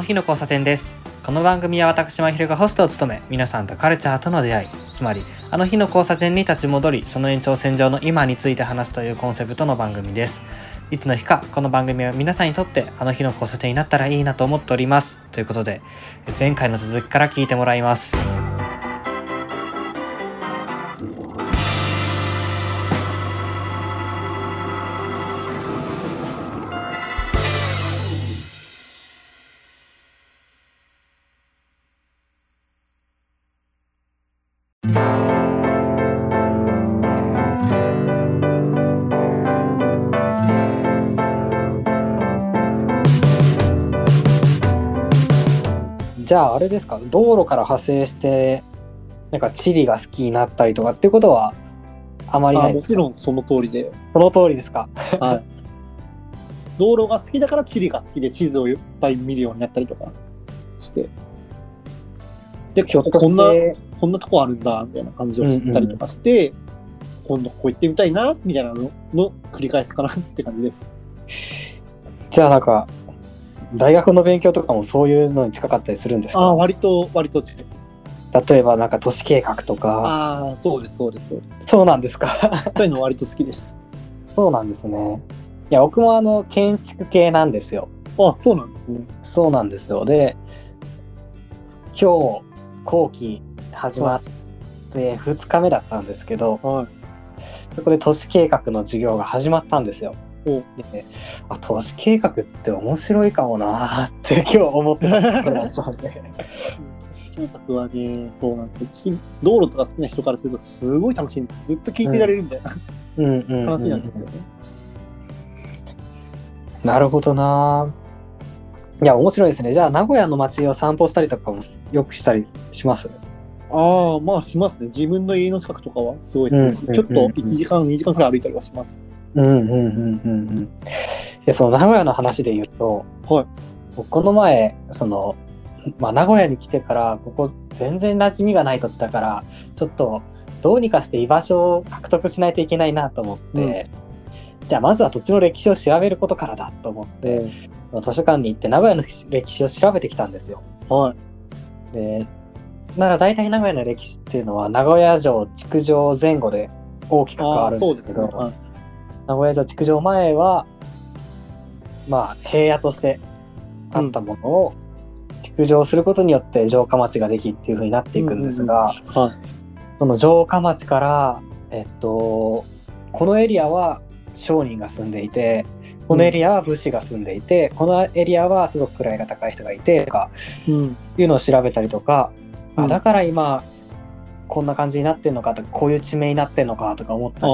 の日の交差点です。この番組は私まひるがホストを務め皆さんとカルチャーとの出会いつまりあの日の交差点に立ち戻りその延長線上の今について話すというコンセプトの番組です。いつの日かこの番組は皆さんにとってあの日の交差点になったらいいなと思っております。ということで前回の続きから聞いてもらいます。じゃああれですか？道路から派生してなんか地理が好きになったりとかっていうことはあまりないあもちろんその通りで、その通りですか？はい、道路が好きだから地理が好きで地図をいっぱい見るようになったりとかして。でひょっとしてこんなこんなとこあるんだみたいな感じを知ったりとかして、今度ここ行ってみたいなみたいなのの繰り返しかなって感じです。じゃあなんか大学の勉強とかもそういうのに近かったりするんですか？ああ割と割と近いです。例えばなんか都市計画とか。ああそうですそうですそうです。そうなんですか？そういうの割と好きです。そうなんですね。いや僕もあの建築系なんですよ。あそうなんですね。そうなんですよ。で今日後期始まって2日目だったんですけど、はい。そこで都市計画の授業が始まったんですよ。おであ都市計画って面白いかもなーって今日思ってたところだ ったんで計画はね、そうなんですよ。道路とか好きな人からすると、すごい楽しいんです。ずっと聞いてられるみたいなうんうんうん話なんですよね。なるほどなーいや面白いですねじゃあ名古屋の街を散歩したりとかもよくしたりします？ああ、まあしますね。自分の家の近くとかはすごいですし、うんちょっと1時間、2時間くらい歩いたりはします。うんうんうんうんうんでその名古屋の話で言うとはい。僕この前その、まあ、名古屋に来てからここ全然馴染みがない土地だからちょっとどうにかして居場所を獲得しないといけないなと思って、じゃあまずは土地の歴史を調べることからだと思って、図書館に行って名古屋の歴史を調べてきたんですよ。はい。でなら大体名古屋の歴史っていうのは名古屋城築城前後で大きく変わるんでけど、そうですすね。はい。名古屋城築城前はまあ平野としてあったものを築城することによって城下町ができっていう風になっていくんですが、はい。その城下町からえっとこのエリアは商人が住んでいてこのエリアは武士が住んでいて、このエリアはすごく位が高い人がいてとかうん。いうのを調べたりとか、うんあだから今こんな感じになってんのかとかこういう地名になってんのかとか思ったり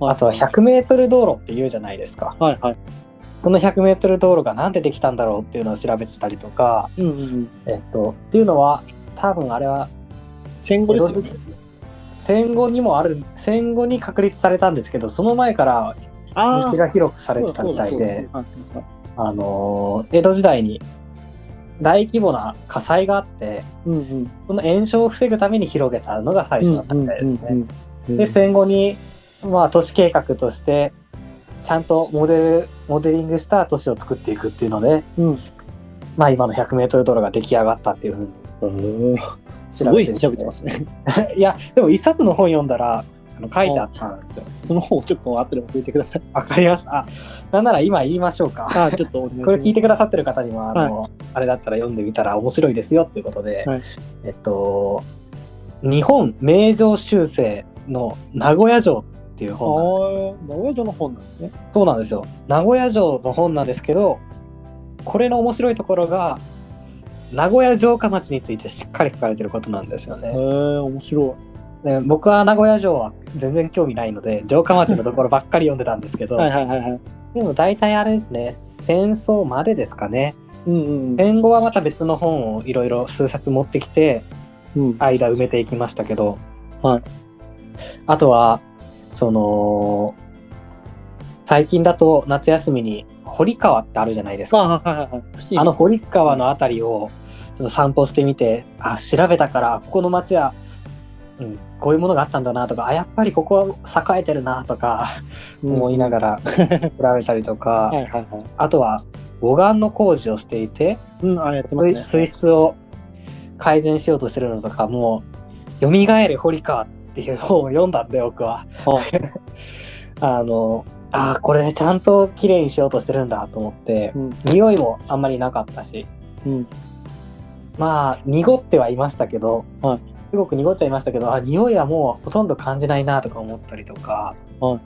ああ。あとは 100m 道路って言うじゃないですか。はいはい。この 100m 道路がなんでできたんだろうっていうのを調べてたりとか、うんうんうん。えっと、っていうのは多分あれは戦後ですよね。戦後にもある戦後に確立されたんですけどその前からあ道が広くされてたみたいで、あのー江戸時代に大規模な火災があってうんうん。その炎症を防ぐために広げたのが最初だったみたいですね。で戦後に、まあ、都市計画としてちゃんとモデルモデリングした都市を作っていくっていうので、うんまあ、今の 100m 道路が出来上がったっていうふうにすごい調べてますね。いやでも一冊の本読んだらあの書いてあったんですよ。その方ちょっと後で教えてください。わかりました。あなんなら今言いましょうか。あーちょっと。これ聞いてくださってる方にはあの、あれだったら読んでみたら面白いですよっていうことで、はいえっと日本名城修正の名古屋城っていうあ本なんですあ、名古屋城の本なんですね。そうなんですよ。名古屋城の本なんですけど、これの面白いところが、名古屋城下町についてしっかり書かれてることなんですよへえね。面白で僕は名古屋城は全然興味ないので、城下町のところばっかり読んでたんですけど、い。はいはいはいはい。でも大体あれですね、戦争までですかね。うんうん戦後はまた別の本をいろいろ数冊持ってきて、うん。間埋めていきましたけど、はい。あとは、その、最近だと夏休みに堀川ってあるじゃないですか。あの堀川のあたりをちょっと散歩してみて、あ、調べたから、ここの町は、うん、こういうものがあったんだなとか、あ、やっぱりここは栄えてるなとか思いながら。ら調べたりとか。あとは、護岸の工事をしていて、うん、あ、やってますね。水質を改善しようとしてるのとかもう「よみがえれ堀川」っていう本を読んだんで僕は。あ。あのあーこれちゃんと綺麗にしようとしてるんだと思ってうん、匂いもあんまりなかったし。うん、まあ濁ってはいましたけど、はい。すごく濁ってはいましたけどあ匂いはもうほとんど感じないなとか思ったりとか、はい。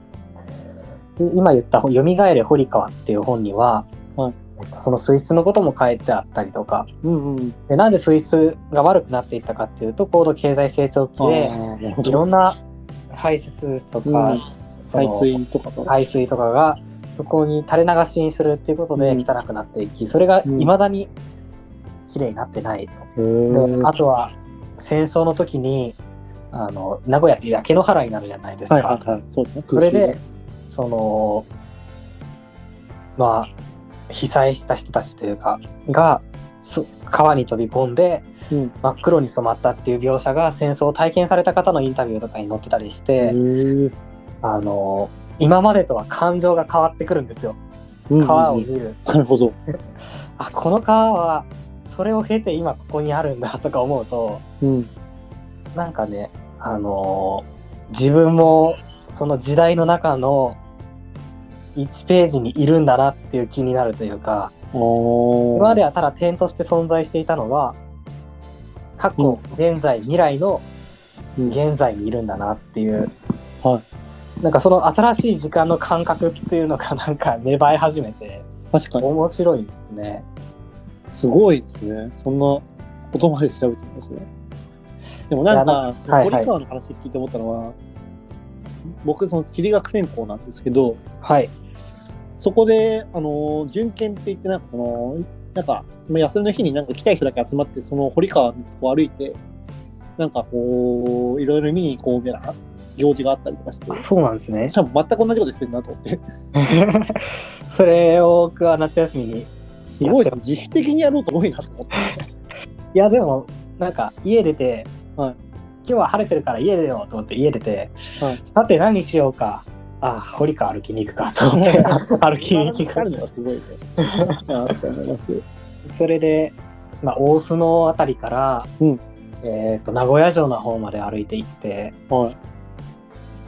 で今言った「よみがえれ堀川」っていう本には、はい。えっとその水質のことも書いてあったりとかうん、うん。でなんで水質が悪くなっていったかっていうと高度経済成長期でいろんな排泄物とか、うん水とかと。排水とかがそこに垂れ流しにするっていうことでうん汚くなっていき、それがうん未だに綺麗になってないと。へでーあとは戦争の時にあの名古屋って焼け野原になるじゃないですか。はいはいはい。そね。それでそのまあ被災した人たちというかがそ川に飛び込んでうん。真っ黒に染まったっていう描写が戦争を体験された方のインタビューとかに載ってたりして、あの今までとは感情が変わってくるんですようん川を見る、なるほど。あこの川はそれを経て今ここにあるんだとか思うとうん。なんかねあの自分もその時代の中の1ページにいるんだなっていう気になるというかお今まではただ点として存在していたのが過去、現在未来のうん現在にいるんだなっていう、はなんかその新しい時間の感覚っていうのがなんか芽生え始めて確かに。面白いですね。すごいですね。そんなことまで調べてるんですね。でもなんか、堀川の話聞いて思ったのは、僕、その地理学専攻なんですけど、はい。そこで、あの、巡検って言って、なんかその、なんか、まあ休みの日になんか来たい人だけ集まって、その堀川を歩いて、なんかこう、いろいろ見に行こうみたいな行事があったりとかして、そうなんですね。多分全く同じことしてるなと思って、それを僕は夏休みに。すごいですね。自主的にやろうと多いなと思って。いや、でも、なんか家出て、はい今日は晴れてるから家出ようと思って家出て、はいさて何しようか。あ、堀川歩きに行くかと思って、歩きに行くかるのがすごいね。ああ、と思います。それで、まあ、大須のあたりから、うんえっ、と、名古屋城の方まで歩いて行って、は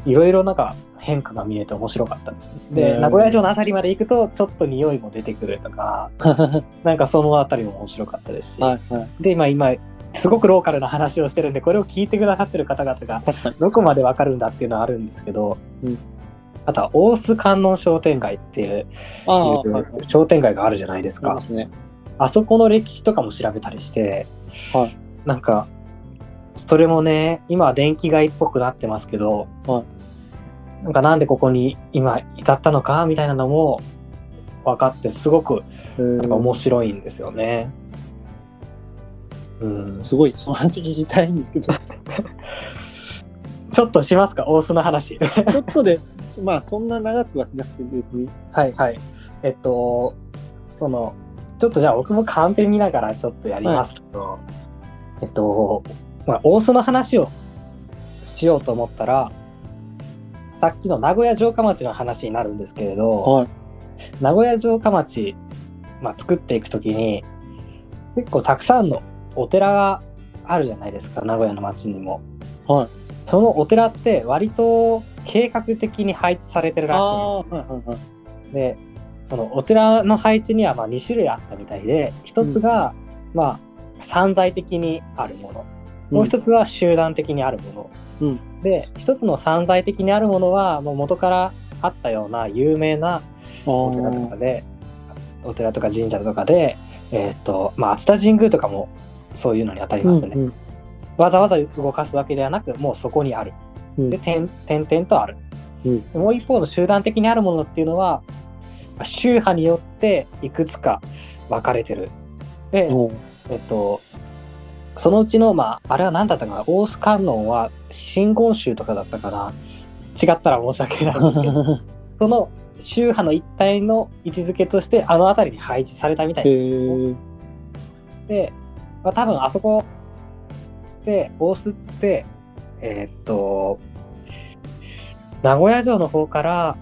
い。いろいろなんか変化が見えて面白かったですね。で、うん名古屋城のあたりまで行くと、ちょっと匂いも出てくるとか、なんかそのあたりも面白かったですし、はいはい。で、今、今、すごくローカルな話をしてるんで、これを聞いてくださってる方々が。どこまでわかるんだっていうのはあるんですけど、うんあとは大須観音商店街っていう。商店街があるじゃないですか。すね。あそこの歴史とかも調べたりして、はいなんか、それもね、今は電気街っぽくなってますけど、はなんかなんでここに今至ったのかみたいなのも分かって、すごくなんか面白いんですよね。うん、すごい、その話聞きたいんですけど、ちょっとしますか、大須の話。ちょっとで、まあ、そんな長くはしなくて別に。はいはい。えっと、その、ちょっとじゃあ僕もカンペ見ながらちょっとやりますけど、えっと、まあ、大須の話をしようと思ったら、さっきの名古屋城下町の話になるんですけれど、はい。名古屋城下町、まあ、作っていくときに、結構たくさんのお寺があるじゃないですか、名古屋の町にも。はい。そのお寺って割と計画的に配置されてるらしい。んでそのお寺の配置にはまあ2種類あったみたいで一つがまあ散在的にあるもの、もう一つは集団的にあるもの、うん。で一つの散在的にあるものはもう元からあったような有名なお寺とかでお寺とか神社とかでえーっとまあ熱田神宮とかもそういうのに当たりますね、うんわざわざ動かすわけではなくもうそこにある。うん。で点点々とある、うん。もう一方の集団的にあるものっていうのはまあ宗派によっていくつか分かれてる。で、う。んえっとそのうちのまああれは何だったかな？大須観音は真言宗とかだったかな？違ったら申し訳ないんですけど。その宗派の一体の位置づけとしてあの辺りに配置されたみたいへなんですよ。え。で、まあ、多分あそこで大須ってえーっと名古屋城の方から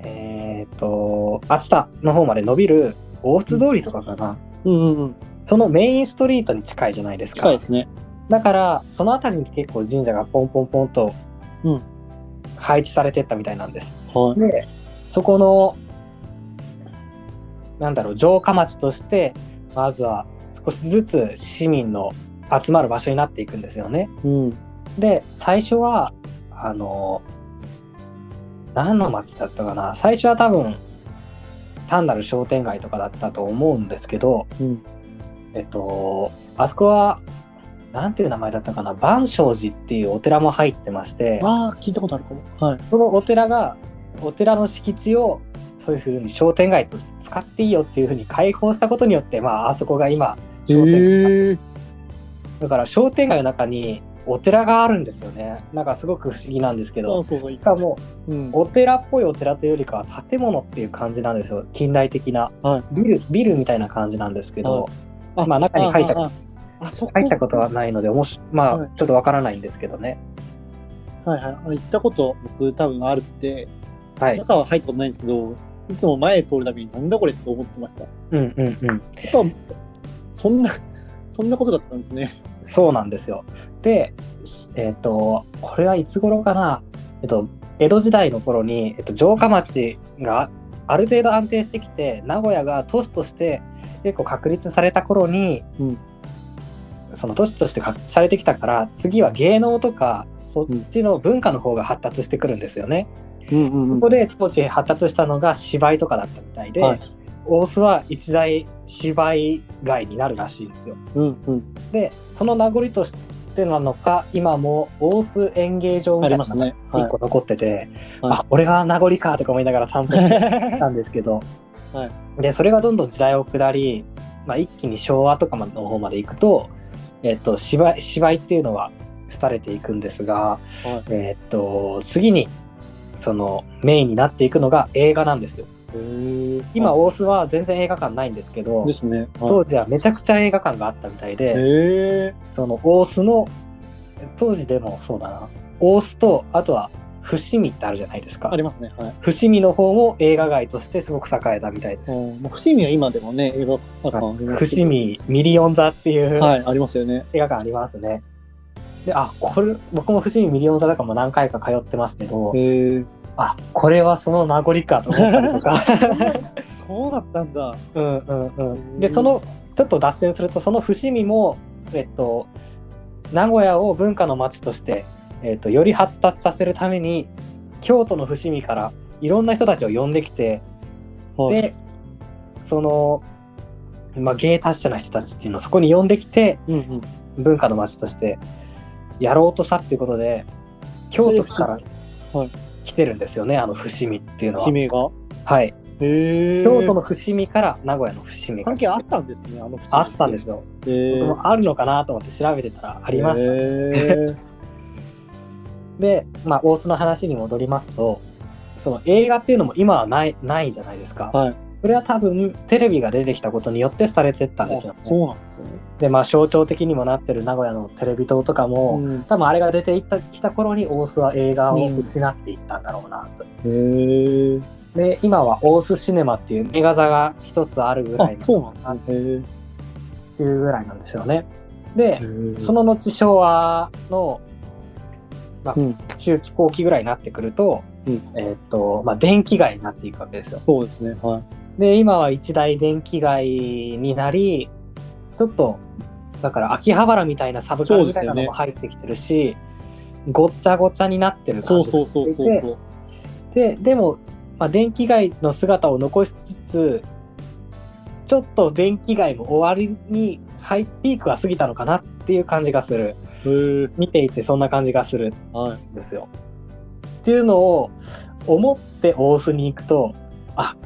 えーっと熱田の方まで伸びる大津通りとかかな、うんうんうん。そのメインストリートに近いじゃないですか近いですね。だからその辺りに結構神社がポンポンポンとうん配置されてったみたいなんです。はい。でそこのなんだろう城下町としてまずは少しずつ市民の集まる場所になっていくんですよね。うん。で最初はあの何の町だったかな最初は多分単なる商店街とかだったと思うんですけどうん。えっとあそこはなんていう名前だったかな万象寺っていうお寺も入ってましてああ、聞いたことあるかも。はい。そのお寺がお寺の敷地をそういうふうに商店街として使っていいよっていうふうに開放したことによってまああそこが今へ商店街え。だから商店街の中にお寺があるんですよね。なんかすごく不思議なんですけあど。そうそう。しかもうん。お寺っぽいお寺というよりかは建物っていう感じなんですよ。近代的な。はい。ビルビルみたいな感じなんですけど、あまあ中に入った入ったことはないのでもしまあはい。ちょっとわからないんですけどね。はいはい。あ行ったこと僕多分あるって、はい。中は入ったことないんですけど、いつも前通るたびになんだこれって思ってました。やうんうんうん。っぱ、そんな、そんなことだったんですね。そうなんですよでえっ、とこれはいつ頃かな？えっと江戸時代の頃に、えっと、城下町がある程度安定してきて名古屋が都市として結構確立された頃に、うんその都市として確立されてきたから次は芸能とかそっちの文化の方が発達してくるんですよね。うんうんここで当時発達したのが芝居とかだったみたいで、はい大須は一大芝居街になるらしいんですよ。うんうん。でその名残としてなのか今も大須演芸場みたいなのがありますね。はい一個残ってて、はいあこれが名残かとか思いながら散歩してたんですけど、はいでそれがどんどん時代を下り、まあ、一気に昭和とかの方まで行くと、えっと芝居芝居っていうのは廃れていくんですが、はいえっと次にそのメインになっていくのが映画なんですよ。今大須は全然映画館ないんですけどですね。当時はめちゃくちゃ映画館があったみたいで。その大須の当時でもそうだな大須とあとは伏見ってあるじゃないですかありますね。はい。伏見の方も映画街としてすごく栄えたみたいです、うんもう伏見は今でもね、映画館伏見ミリオン座っていうはい、ありますよね。映画館ありますね、であこれ僕も伏見ミリオン座とかも何回か通ってますけどへえ。あこれはその名残かと思ったりとか そうだったんだ。うんうんうんでそのちょっと脱線するとその伏見もえっと名古屋を文化の街として、えっと、より発達させるために京都の伏見からいろんな人たちを呼んできて、はい。でその、まあ、芸達者な人たちっていうのをそこに呼んできてうんうん。文化の街としてやろうとしたっていうことで京都からはい来てるんですよねあの伏見っていうのは地。名が？はい。京都の伏見から名古屋の伏見が関係あったんですね、あの。あったんですすよ。あるのかなと思って調べてたらありました。へ で、まあ、大津の話に戻りますと、その映画っていうのも今はないないじゃないですか。ーはい。それは多分テレビが出てきたことによってされてったんですよ、あそうなんですよね。で、まあ象徴的にもなってる名古屋のテレビ塔とかも、うん多分あれが出ていったきた頃に大須は映画を失っていったんだろうなと。へえ。で、今は大須シネマっていう映画座が一つあるぐらい、あそうなんですね。へっていうぐらいなんですよね。で、え。その後昭和の、まあうん中期後期ぐらいになってくると、うんえーっとまあ、電気街になっていくわけですよ。そうですね。はい。で今は一大電気街になりちょっとだから秋葉原みたいなサブカルみたいなのも入ってきてるし、ごっちゃごちゃになってる感じそうそうそうそうで。ででも、まあ、電気街の姿を残しつつちょっと電気街も終わりにハイピークは過ぎたのかなっていう感じがする。見ていてそんな感じがするはい。んですよ。っていうのを思って大須に行くとあ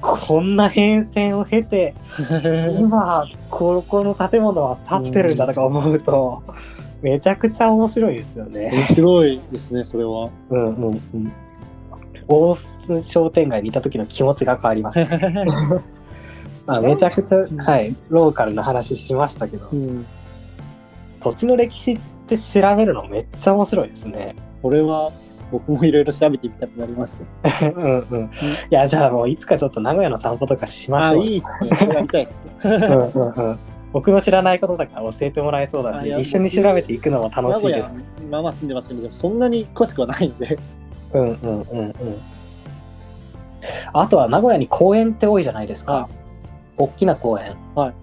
こんな変遷を経て 今ここの建物は建ってるんだとか思うとめちゃくちゃ面白いですよね。面白いですね、それは。うんうんうん。大須商店街にいた時の気持ちが変わります。あめちゃくちゃ、はい、ローカルな話しましたけど、うん。土地の歴史って調べるのめっちゃ面白いですね。これは、僕もいろいろ調べてみたくなりました。うんうん。いや、じゃあもういつかちょっと名古屋の散歩とかしまああ、しょう。いいっすね。やりたいっす。うんうんうん。僕の知らないこととか教えてもらえそうだし、一緒に調べていくのも楽しいです。名古屋、まあまあ住んでますけど、そんなに詳しくはないんで。うんうんうんうん。あとは名古屋に公園って多いじゃないですか。はい大きな公園。はい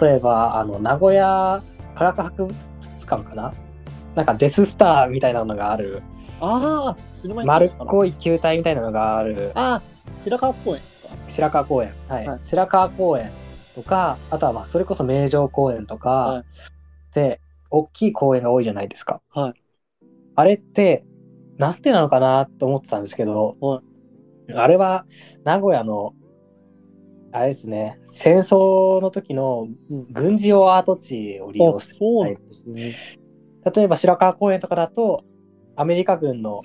例えば、あの、名古屋科学博物館かな？なんかデススターみたいなのがある、ああ、丸っこい球体みたいなのがある。ああ、白川公園。白川公園、はい。はい。白川公園とか、あとはまあそれこそ名城公園とか、はい。で、大きい公園が多いじゃないですか。はい。あれって、なんでなのかなと思ってたんですけど、はあれは名古屋の、あれですね、戦争の時のうん。軍事用アート地を利用してあそうですね。例えば白川公園とかだと、アメリカ軍の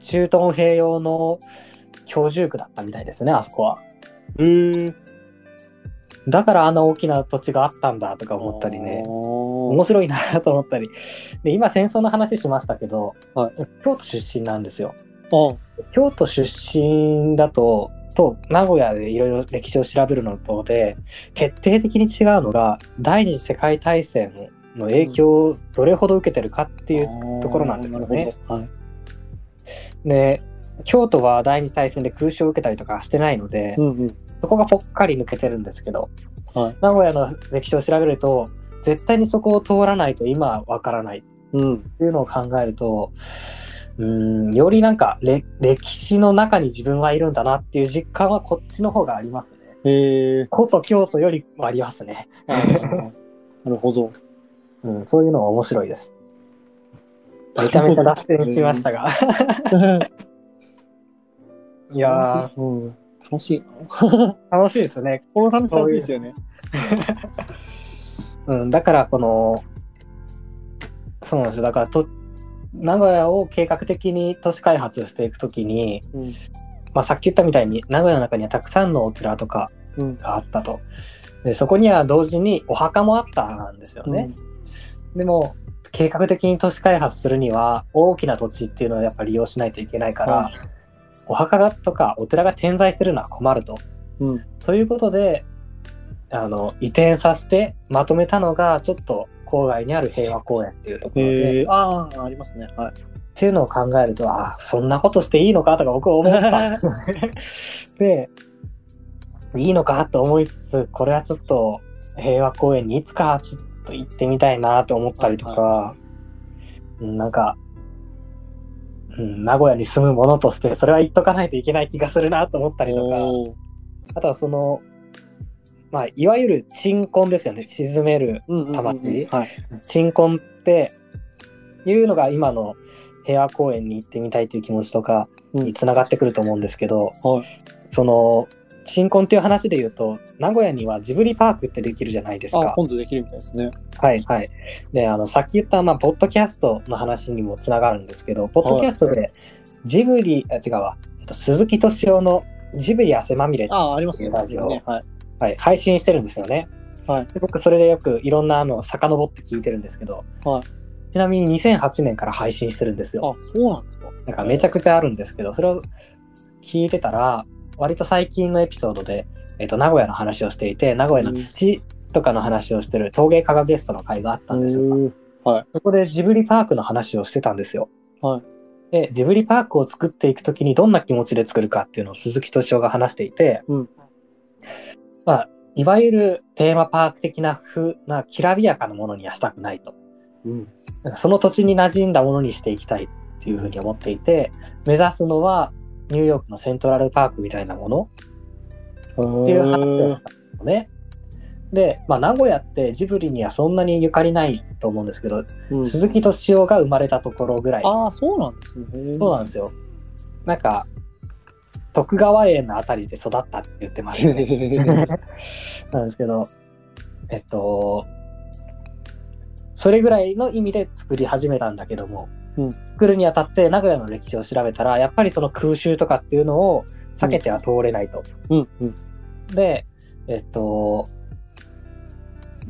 中東兵用の居住区だったみたいですね、あそこは。だからあんな大きな土地があったんだとか思ったりね、面面白いなと思ったり。で、今戦争の話しましたけど、はい京都出身なんですよ。あ京都出身だと、と名古屋でいろいろ歴史を調べるのとで、決定的に違うのが、第二次世界大戦の影響をどれほど受けてるかっていうところなんですよね。はい。で、京都は第二次大戦で空襲を受けたりとかしてないので、うんうん。そこがぽっかり抜けてるんですけど、はい名古屋の歴史を調べると、絶対にそこを通らないと今はわからないっうん。ていうのを考えると、うーん、よりなんかれ歴史の中に自分はいるんだなっていう実感はこっちの方がありますね。へえ。古都京都よりもありますね。なるほど。うん、そういうのは面白いです。めちゃめちゃ脱線しましたが。いやうん、楽しい楽しいですね。この話楽しいですよね。うん、だからこの、そうなんですよ。だからと、名古屋を計画的に都市開発していくときに、うん。まあ、さっき言ったみたいに名古屋の中にはたくさんのお寺とかうん。があったと。でそこには同時にお墓もあったんですよね。でも計画的に都市開発するには大きな土地っていうのをやっぱ利用しないといけないから、はいお墓がとかお寺が点在してるのは困ると。うん。ということであの移転させてまとめたのがちょっと郊外にある平和公園っていうところで。ああ、ありますね。はい。っていうのを考えるとあそんなことしていいのか？とか僕は思った。でいいのか？と思いつつこれはちょっと平和公園にいつかちょっと行ってみたいなと思ったりとか、うんなんか、うん、名古屋に住む者としてそれは言っとかないといけない気がするなと思ったりとか。あとはそのまあいわゆる鎮魂ですよね。沈める魂。はい。鎮魂っていうのが今の平和公園に行ってみたいという気持ちとかにつながってくると思うんですけど、はい。その鎮魂っていう話で言うと名古屋にはジブリパークってできるじゃないですあか。今度できるみたいですね。はいはい。であのさっき言った、まあ、ポッドキャストの話にもつながるんですけどポッドキャストでジブリ、あ違うわ、えっと、鈴木敏夫のジブリ汗まみれ、ああ、ありますね。ラジオね。はい。はい、配信してるんですよね。はいで僕それでよくいろんなのを遡って聞いてるんですけど、はいちなみに2008年から配信してるんですあ、よ。そうなんですか。なんかめちゃくちゃあるんですけど、それを聞いてたら、割と最近のエピソードで、えっと、名古屋の話をしていて、名古屋の土とかの話をしてる陶芸家がゲストの会があったんですよ。はい。そこでジブリパークの話をしてたんですよ。はい。で、ジブリパークを作っていくときにどんな気持ちで作るかっていうのを鈴木敏夫が話していて、うんまあ、いわゆるテーマパーク的な風なきらびやかなものにはしたくないと。うん。その土地に馴染んだものにしていきたいっていうふうに思っていて、目指すのはニューヨークのセントラルパークみたいなものっていう話をしたのね。で、まあ、名古屋ってジブリにはそんなにゆかりないと思うんですけど、うん鈴木敏夫が生まれたところぐらい。ああ、そうなんですね。そうなんですよ。なんか、徳川園のあたりで育ったって言ってましたね。なんですけど、えっと、それぐらいの意味で作り始めたんだけども、うん作るにあたって名古屋の歴史を調べたら、やっぱりその空襲とかっていうのを避けては通れないと。うんうん。で、えっと、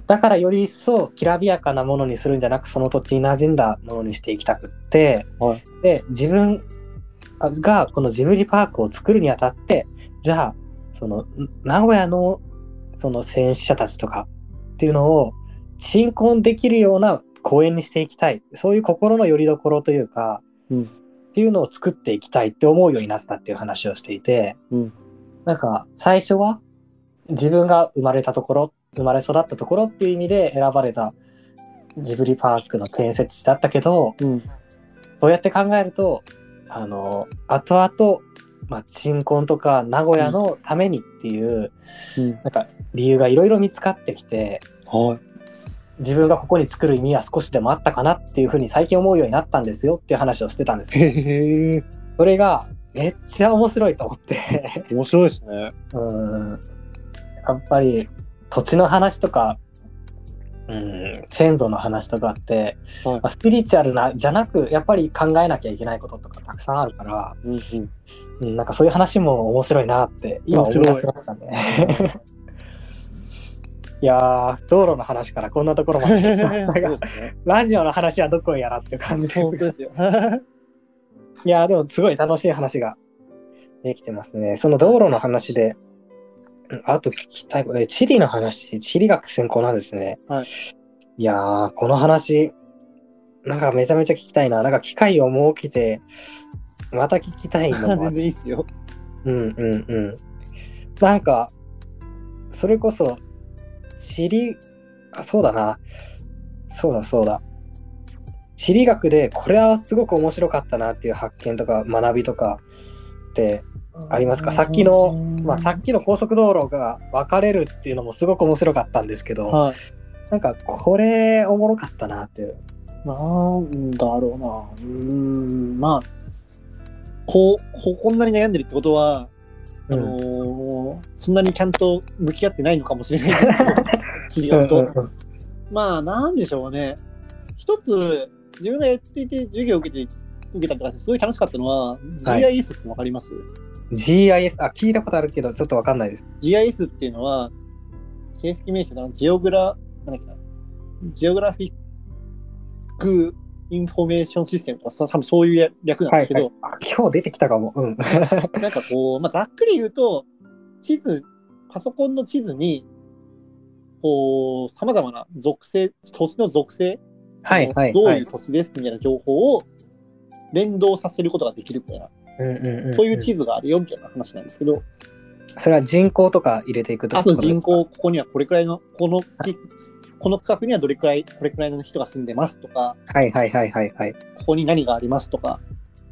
だからより一層きらびやかなものにするんじゃなくその土地に馴染んだものにしていきたくって、はいで自分がこのジブリパークを作るにあたってじゃあそのん名古屋のその戦死者たちとかっていうのを鎮魂できるような公園にしていきたいそういう心の拠り所というか、うんっていうのを作っていきたいって思うようになったっていう話をしていて、うんなんか最初は自分が生まれたところ生まれ育ったところっていう意味で選ばれたジブリパークの建設地だったけどうん。そうやって考えるとあの後々まあ鎮魂とか名古屋のためにっていう、うん。なんか理由がいろいろ見つかってきてはい。自分がここに作る意味は少しでもあったかなっていうふうに最近思うようになったんですよっていう話をしてたんです。それがめっちゃ面白いと思って面白いですね。うんやっぱり土地の話とか、うん、先祖の話とかって、はいまあスピリチュアルなじゃなくやっぱり考えなきゃいけないこととかたくさんあるから、うんうん。うん、なんかそういう話も面白いなって今思い出せましたね。いやー道路の話からこんなところまで来ましたが。ラジオの話はどこへやらって感じですですよ。いやーでもすごい楽しい話ができてますね。その道路の話で、うんあと聞きたいことで、地理の話、地理学専攻なんですね。はい。いやー、この話、なんかめちゃめちゃ聞きたいな。なんか機会を設けて、また聞きたいの 全然いいっすよ。うんうんうん。なんか、それこそ、地理、あ、そうだな。そうだそうだ。地理学でこれはすごく面白かったなっていう発見とか学びとかってありますか？さっきの、まあ、さっきの高速道路が分かれるっていうのもすごく面白かったんですけど、はい。なんかこれおもろかったなっていう。なんだろうな。うーん、まあ、こう、ここんなに悩んでるってことは、あのーそんなにちゃんと向き合ってないのかもしれないけど、うと。まあ、なんでしょうね。一つ、自分がやっていて授業を受けて、受けたりとかすごい楽しかったのは、はい GIS ってわかります、GIS、あ、聞いたことあるけど、ちょっとわかんないです。?GIS っていうのは、正式名称だな、 geogra、なんだっけな、 geographic information system とか、さ多分そういう略なんですけど、はい。あ、今日出てきたかも。うん。なんかこう、まあ、ざっくり言うと、地図、パソコンの地図に、こう、様々な属性、土地の属性、はいはい。どうはいいう土地ですみたいな情報を連動させることができるみたいな、うんうんうんうんそういう地図があるよみたいな話なんですけど、それは人口とか入れていくとあ、そう、人口、ここにはこれくらいの、この地、この区画にはどれくらい、これくらいの人が住んでますとか、はいはいはいはいはい。ここに何がありますとか、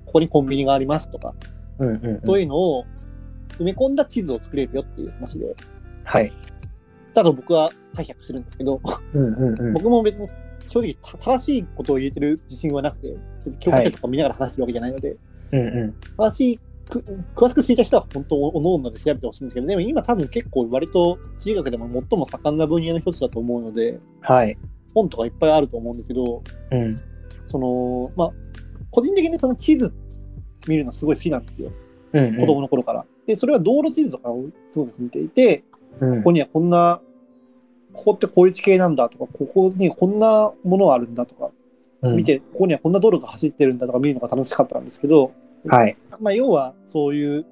ここにコンビニがありますとか、うんうん、うん。そういうのを埋め込んだ地図を作れるよっていう話で、はい。だと僕は解釈してるんですけど、うんうんうん。僕も別に正直た正しいことを言えてる自信はなくて、別に教科書とか見ながら話してるわけじゃないので、うんうん。正しいく、詳しく知りたい人は本当、おのおので調べてほしいんですけど、でも今多分結構割と地理学でも最も盛んな分野の一つだと思うので、はい。本とかいっぱいあると思うんですけど、うん。その、まあ、個人的にその地図見るのすごい好きなんですよ。うんうん。子供の頃から。で、それは道路地図とかをすごく見ていて、うんここにはこんな、ここってこういう地形なんだとか、ここにこんなものがあるんだとか、うん見て、ここにはこんな道路が走ってるんだとか見るのが楽しかったんですけど、はい。まあ、要はそういう、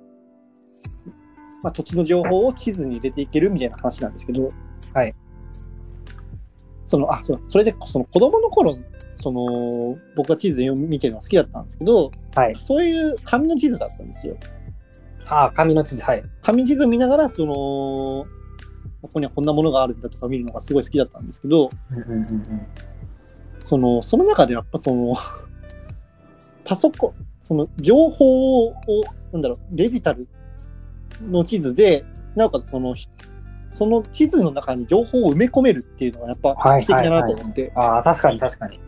まあ、土地の情報を地図に入れていけるみたいな話なんですけど、はい。その、あ、そうそれで、その子供の頃、その、僕が地図で見てるのが好きだったんですけど、はい。そういう紙の地図だったんですよ。あ、紙の地図、はい。紙地図を見ながら、その、ここにはこんなものがあるんだとか見るのがすごい好きだったんですけど、うんうんうんその、その中でやっぱその、パソコン、その情報を、なんだろう、デジタルの地図で、なおかつその、ひその地図の中に情報を埋め込めるっていうのがやっぱはい素敵だなと思って、ああ、確かに確かに。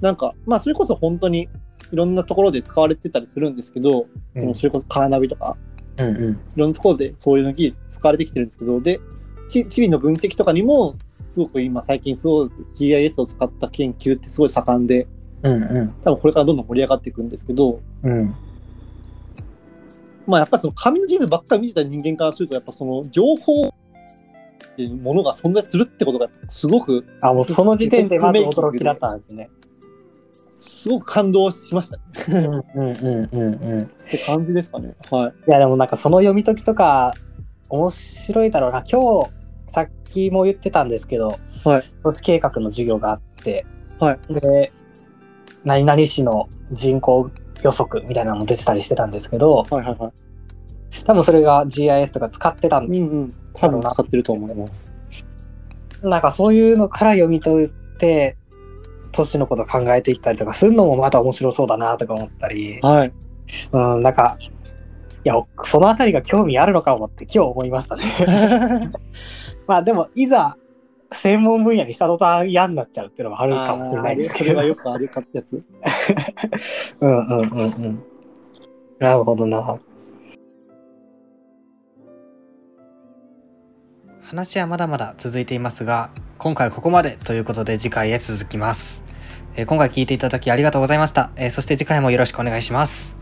なんか、まあそれこそ本当にいろんなところで使われてたりするんですけど、そのそれこそカーナビとか、うんうん。いろんなところでそういうの技術使われてきてるんですけど、で、地地理の分析とかにも、すごく今最近すごい GIS を使った研究ってすごい盛んで、うんうん。多分これからどんどん盛り上がっていくんですけど、うん。まあやっぱりその紙の地図ばっかり見てた人間からすると、やっぱその情報っていうものが存在するってことがすごくあ、もうその時点でまず驚きだったんですね。すごく感動しましたね。うんうんうんうんうん。って感じですかね。はい。いやでもなんかその読み解きとか面白いだろうな。今日さっきも言ってたんですけど、はい。都市計画の授業があって、はで、何々市の人口予測みたいなのも出てたりしてたんですけど、はいはいは多分それが GIS とか使ってたんいうんうん。多分使ってると思います。なんかそういうのから読み解いて、都市のこと考えていったりとかするのもまた面白そうだなとか思ったり、はいうん、なんか、いや、そのあたりが興味あるのかもって今日思いましたね。まあでも、いざ、専門分野にした途端嫌になっちゃうっていうのもあるかもしれないですけど。それがよくあるかってやつ うんうんうんうん。なるほどな。話はまだまだ続いていますが今回ここまでということで次回へ続きます、えー今回聞いていただきありがとうございました、えーそして次回もよろしくお願いします。